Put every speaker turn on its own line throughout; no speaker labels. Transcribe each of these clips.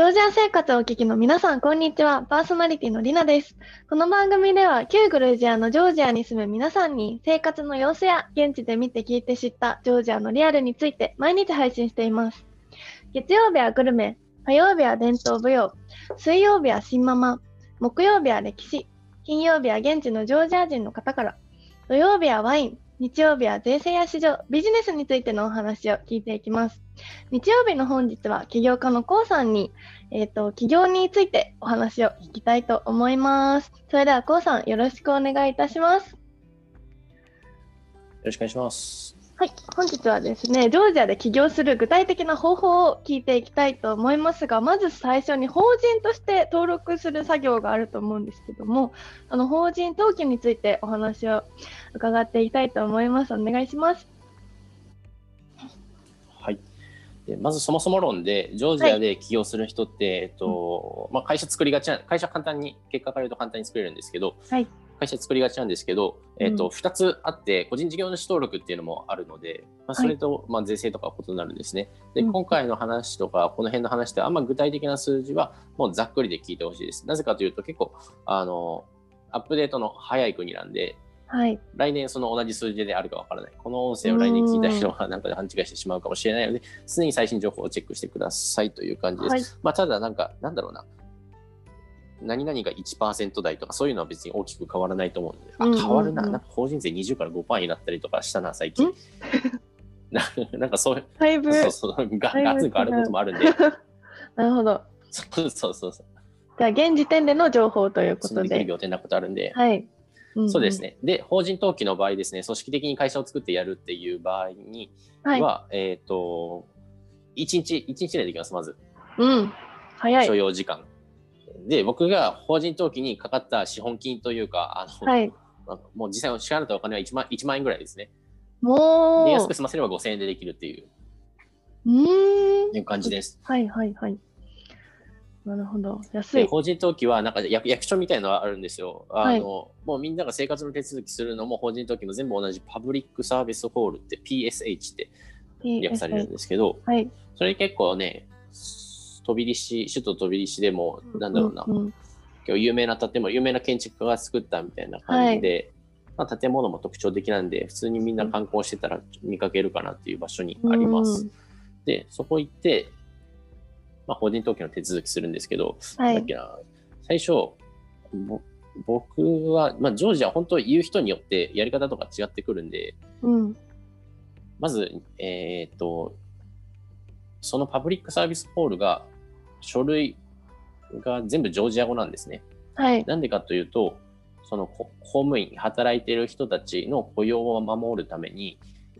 ジョージア生活をお聞きの皆さん、こんにちは。パーソナリティのりなです。この番組では、旧グルジアのジョージアに住む皆さんに、生活の様子や現地で見て聞いて知ったジョージアのリアルについて毎日配信しています。月曜日はグルメ、火曜日は伝統舞踊、水曜日は新ママ、木曜日は歴史、金曜日は現地のジョージア人の方から、土曜日はワイン、日曜日は税制や市場、ビジネスについてのお話を聞いていきます。日曜日の本日は起業家のコウさんに、えっ、ー、と、起業についてお話を聞きたいと思います。それではコウさん、よろしくお願いいたします。よ
ろしくお願いします。
はい、本日はですね、ジョージアで起業する具体的な方法を聞いていきたいと思いますが、まず最初に法人として登録する作業があると思うんですけども、あの法人登記についてお話を伺っていきたいと思います。お願いします。
はい。でまずそもそも論で、ジョージアで起業する人って、はい、えっと、まあ、会社作りがちな、会社簡単に、結果から言うと簡単に作れるんですけど、はい、会社作りがちなんですけど、えーとうん、2つあって、個人事業主登録っていうのもあるので、まあ、それと、まあ、税制とか異なるんですね。で、今回の話とか、この辺の話って、あんま具体的な数字は、もうざっくりで聞いてほしいです。なぜかというと、結構、あの、アップデートの早い国なんで、はい、来年その同じ数字であるかわからない。この音声を来年聞いた人はなんかで勘違いしてしまうかもしれないので、常に最新情報をチェックしてくださいという感じです。はい、まあ、ただなんか、なんだろうな。何々が1%台とかそういうのは別に大きく変わらないと思うので、あ変わるな。なんか法人税20から5%になったりとかしたな最近。な なんかそういう
だいぶ。
そうそうガガツン変わることもあるんで。
なるほど。
そうそうそう。そう
じゃあ現時点での情報ということで。
予定なことあるんで。
はい。
うんうん、そうですね。で、法人登記の場合ですね、組織的に会社を作ってやるっていう場合には、はい、えっ、ー、と、1日、1日でできます、まず。
うん。早い。
所要時間。で、僕が法人登記にかかった資本金というか、あの、はい、もう実際支払ったお金は1万 ,1 万円ぐらいですね。
も
う。安く済ませれば5000円でできるっていう。
うん。
いう感じです。
はいはいはい。なるほど。安い。
法人登記はなんか役役所みたいなのがあるんですよ。あの、はい、もうみんなが生活の手続きするのも法人登記も全部同じパブリックサービスホールって PSH って略されるんですけど、はい、それ結構ね、飛び石、首都飛び石でも、なんだろうな、うんうん、今日有名な建物、有名な建築家が作ったみたいな感じで、はい、まあ、建物も特徴的なんで、普通にみんな観光してたら見かけるかなっていう場所にあります。うん、で、そこ行って、まあ、法人登記の手続きするんですけど、はい、だっけな最初、僕は、まあ、ジョージア、本当言う人によってやり方とか違ってくるんで、
うん、
まず、えっ、と、そのパブリックサービスホールが書類が全部ジョージア語なんですね。
はい。
なんでかというと、その公務員、働いている人たちの雇用を守るために、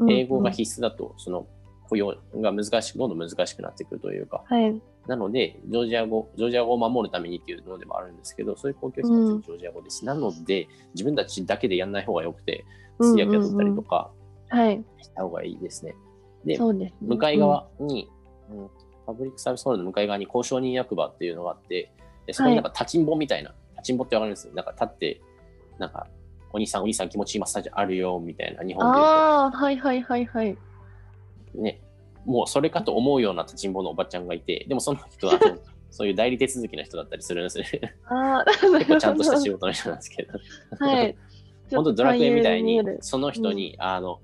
英語が必須だと、その雇用が難しく、どんどん難しくなってくるというか、
はい、
なので、ジョージア語、ジョージア語を守るためにっていうのでもあるんですけど、そういう公共機関はジョージア語です。うん、なので、自分たちだけでやんない方がよくて、通訳やったりとか、した方がいいですね。で、ね、向かい側に、うん、パブリックサービスホールの向かい側に交渉人役場っていうのがあって、でそこになんか立ちんぼみたいな、はい、立ちんぼってわかるんです？よ。なんか立って、なんか、お兄さん、お兄さん気持ちいいマッサージあるよ、みたいな、日本で
ああ、はいはいはいはい。
ね、もうそれかと思うような立ちんぼのおばちゃんがいて、でもその人は、そういう代理手続きの人だったりするんですね。
あ
結構ちゃんとした仕事の人なんですけど。
はい。
本当ドラクエみたいに、その人に、うん、あの、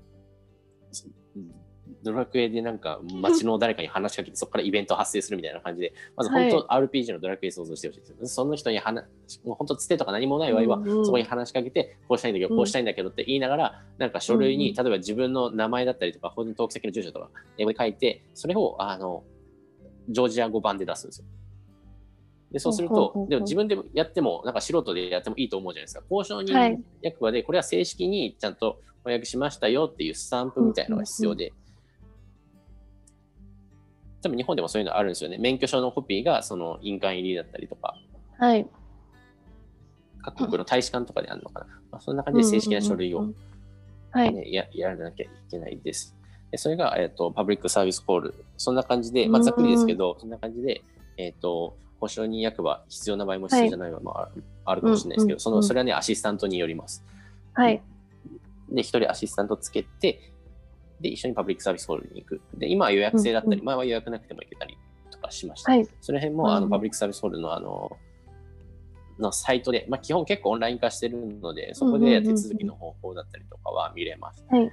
ドラクエでなんか街の誰かに話しかけてそこからイベント発生するみたいな感じで、まず本当 RPG のドラクエ想像してほしいです。はい、その人に話、もう本当つてとか何もない場合は、そこに話しかけて、こうしたいんだけど、こうしたいんだけどって言いながら、なんか書類に、例えば自分の名前だったりとか、法人登記先の住所とか、英語で書いて、それを、あの、ジョージア語版で出すんですよ。で、そうすると、でも自分でやっても、なんか素人でやってもいいと思うじゃないですか。交渉人役場で、これは正式にちゃんと翻訳しましたよっていうスタンプみたいなのが必要で、多分日本でもそういうのあるんですよね。免許証のコピーがその印鑑入りだったりとか。
はい。
各国の大使館とかであるのかな。まあ、そんな感じで正式な書類を、ね、はい、ややらなきゃいけないです。でそれが、えっ、ー、と、パブリックサービスコール。そんな感じで、まあ、ざっくりですけど、そんな感じで、えっ、ー、と、保証人役場必要な場合も必要じゃない場合もあるかもしれないですけど、その、それはね、アシスタントによります。
はい。
で、一人アシスタントつけて、で、一緒にパブリックサービスホールに行く。で、今は予約制だったり、うん、前は予約なくても行けたりとかしました。はい、その辺も、あのパブリックサービスホールのあののサイトで、まあ、基本結構オンライン化してるので、そこで手続きの方法だったりとかは見れます。はい。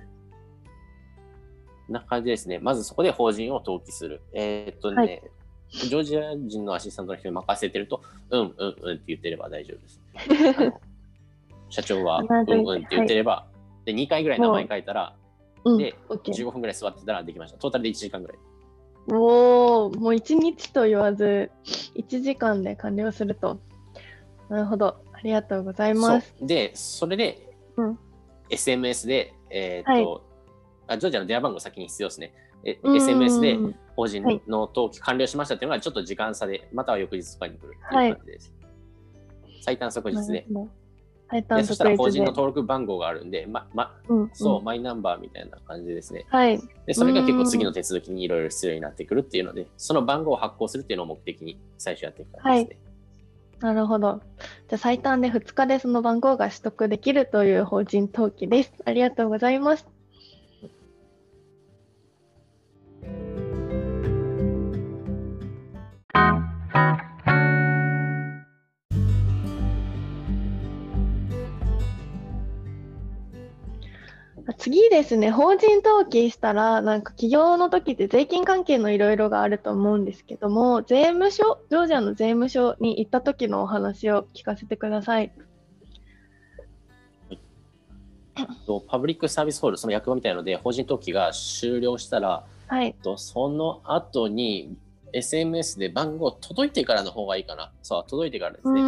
な感じですね。まずそこで法人を登記する。えー、っとね、はい、ジョージア人のアシスタントの人に任せてると、うんうんうんって言ってれば大丈夫です。社長はうんうんって言ってれば、はい、で2回ぐらい名前書いたら、うん、で、15分ぐらい座ってたらできました。トータルで1時間ぐらい。
おお、もう1日と言わず、1時間で完了すると。なるほど。ありがとうございます。
で、それで、うん、SMS で、えっ、ー、と、はい、あ、ジョージアの電話番号先に必要ですね。え SMS で法人の登記完了しましたっていうのがちょっと時間差で、または翌日とかに来るっていう感じです。はい、最短即日で。でそしたら法人の登録番号があるんで、ままうんうん、そう、マイナンバーみたいな感じですね。はい、でそれが結構次の手続きにいろいろ必要になってくるっていうので、その番号を発行するっていうのを目的に最初やっていく感じですね。はい
なるほど。じゃあ最短で2日でその番号が取得できるという法人登記です。ありがとうございます。ですね、法人登記したら、なんか企業の時って税金関係のいろいろがあると思うんですけども、税務署、ジョージアの税務署に行った時のお話を聞かせてください。
とパブリックサービスホール、その役場みたいなので、法人登記が終了したら、はい、とその後に SMS で番号届いてからの方がいいかな。そう、届いてからですね。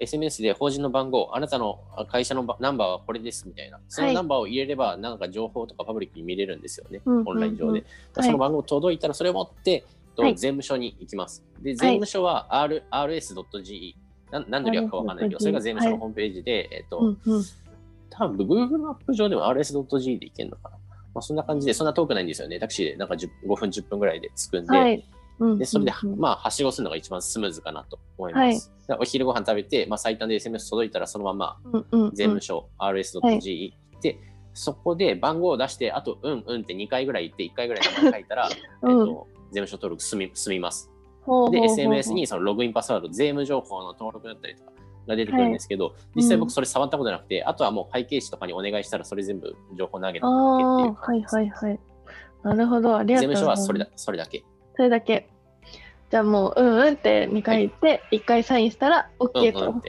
SMS で法人の番号、あなたの会社のナンバーはこれですみたいな、そのナンバーを入れれば、なんか情報とかパブリックに見れるんですよね、オンライン上で。その番号届いたら、それを持って、はい、税務署に行きます。で、税務署は、R rs.ge、何の略かわかんないけど、それが税務署のホームページで、えっと、多分 Google マップ上でも rs.ge で行けるのかな。まあ、そんな感じで、そんな遠くないんですよね。タクシーでなんか5分、10分ぐらいで着くんで、で、それで、まあ、はしごするのが一番スムーズかなと思います。はい、お昼ご飯食べて、まあ、最短で SMS 届いたら、そのまま税務署、rs.ge 行って、はい、そこで番号を出して、あと、うんうんって2回ぐらい言って、1回ぐらい名前書いたら、うん、えっと、税務署登録済み済みます。で、SMS にそのログインパスワード、税務情報の登録だったりとかが出てくるんですけど、はい、実際僕それ触ったことなくて、うん、あとはもう会計士とかにお願いしたら、それ全部情報投げただけっていう感じです。はいはいはい。
なるほど、ありがとう
ございます。税務署はそれだそれだけ。
それだけ。じゃあもう、うんうんって2回言って、1回サインしたら OK と。うんうん、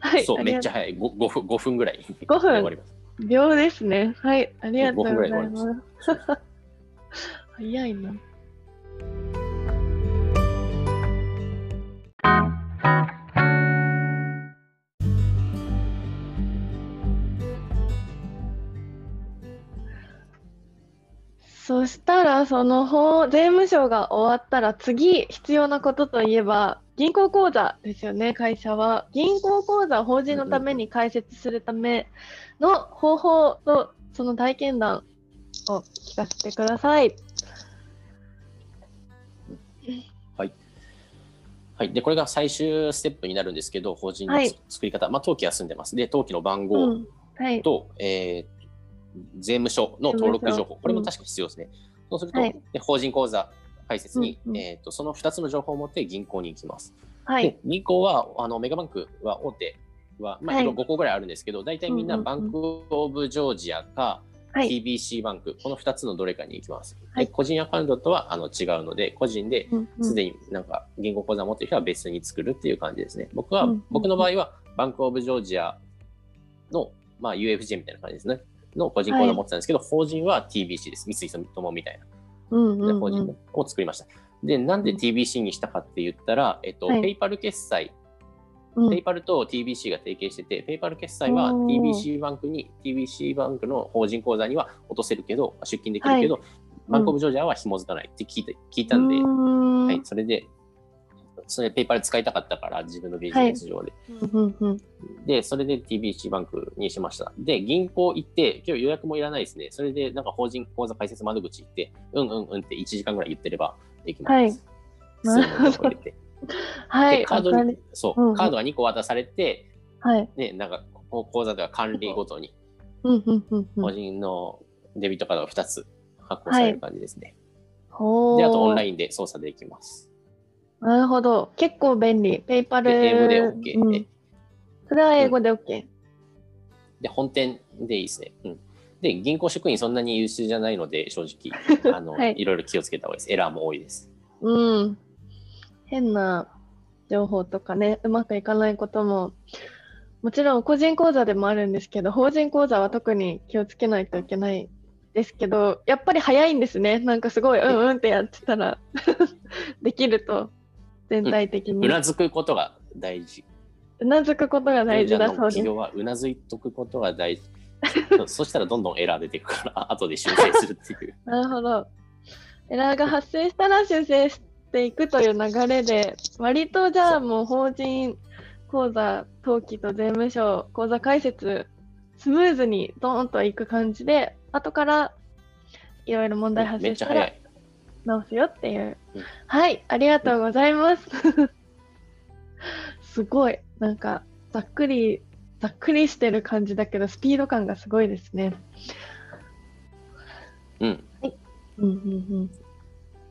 はい、そう、めっちゃ早い。5, 5, 分 ,5 分ぐらい。
5分？秒ですね。はい、ありがとうございます。早いな。そしたら、その法税務署が終わったら、次必要なことといえば、銀行口座ですよね、会社は。銀行口座を法人のために開設するための方法と、その体験談を聞かせてください。
はい。はい。で、これが最終ステップになるんですけど、法人の作り方、はい、まあ、登記は済んでます。で、登記の番号と、うんはい、えー、税務署の登録情報、これも確か必要ですね。そうすると、はい、法人口座開設に、うんうん、えーと、その2つの情報を持って銀行に行きます。はい、で銀行はあのメガバンクは大手は、まあ、5個ぐらいあるんですけど、大体みんなバンク・オブ・ジョージアか、はい、TBC バンク、この2つのどれかに行きます。はい、個人アカウントとはあの違うので、個人ですでになんか銀行口座を持っている人は別に作るっていう感じですね。僕は、僕の場合はバンク・オブ・ジョージアの、まあ、UFJ みたいな感じですね。の個人口座を持ってたんですけど、はい、法人は TBC です。三井住友みたいな、うんうんうん、法人を作りました。で、なんで TBC にしたかって言ったら、えっと、はい、ペイパル決済、うん、 PayPal と TBC が提携してて、ペイパル決済は TBC バンクに、TBC バンクの法人口座には落とせるけど、出金できるけど、はい、 Bank of Georgia は紐づかないって聞いた聞いたんで、はい、それでそれ PayPal 使いたかったから、自分のビジネス上で。はい、で、それで TBC Bank にしました。で、銀行行って、今日予約もいらないですね。それで、なんか法人口座開設窓口行って、うんうんうんって1時間ぐらい言ってればできます。はい。はい。カードに、そう、うんうん、カードが2個渡されて、はい。ね、なんか、口座では管理ごとに、法人のデビットカードが2つ発行される感じですね。で、あとオンラインで操作できます。
なるほど。結構便利。ペイパル。
英語で OK、うん、
それは英語で OK、うん、
で、本店でいいですね。うん。で、銀行職員そんなに優秀じゃないので、正直、あの、はい、いろいろ気をつけた方がいいです。エラーも多いです。
うん。変な情報とかね、うまくいかないことも、もちろん個人口座でもあるんですけど、法人口座は特に気をつけないといけないですけど、やっぱり早いんですね。なんかすごい、うんうんってやってたら できると、全体的に。
うなずくことが大事。
うなずくことが大事だそうです。
企業はうなずいとくことが大事。そしたらどんどんエラー出てくから、後で修正するっていう。
なるほど。エラーが発生したら修正していくという流れで、割とじゃあもう法人口座登記と税務署口座開設スムーズにドーンといく感じで後からいろいろ問題発生したら直すよっていう、うん、はいありがとうございます。すごい。なんかざっくりざっくりしてる感じだけどスピード感がすごいですね。
うん。
はい。うんうんうん。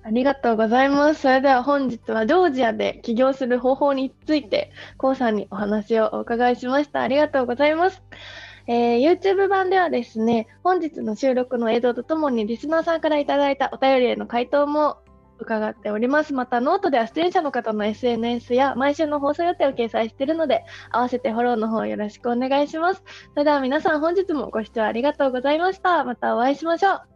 ありがとうございます。それでは本日はジョージアで起業する方法について、コウさんにお話をお伺いしました。ありがとうございます。えー、YouTube 版ではですね、本日の収録の映像とともにリスナーさんからいただいたお便りへの回答も伺っております。また、ノートでは出演者の方の SNS や毎週の放送予定を掲載しているので、合わせてフォローの方よろしくお願いします。それでは皆さん本日もご視聴ありがとうございました。またお会いしましょう。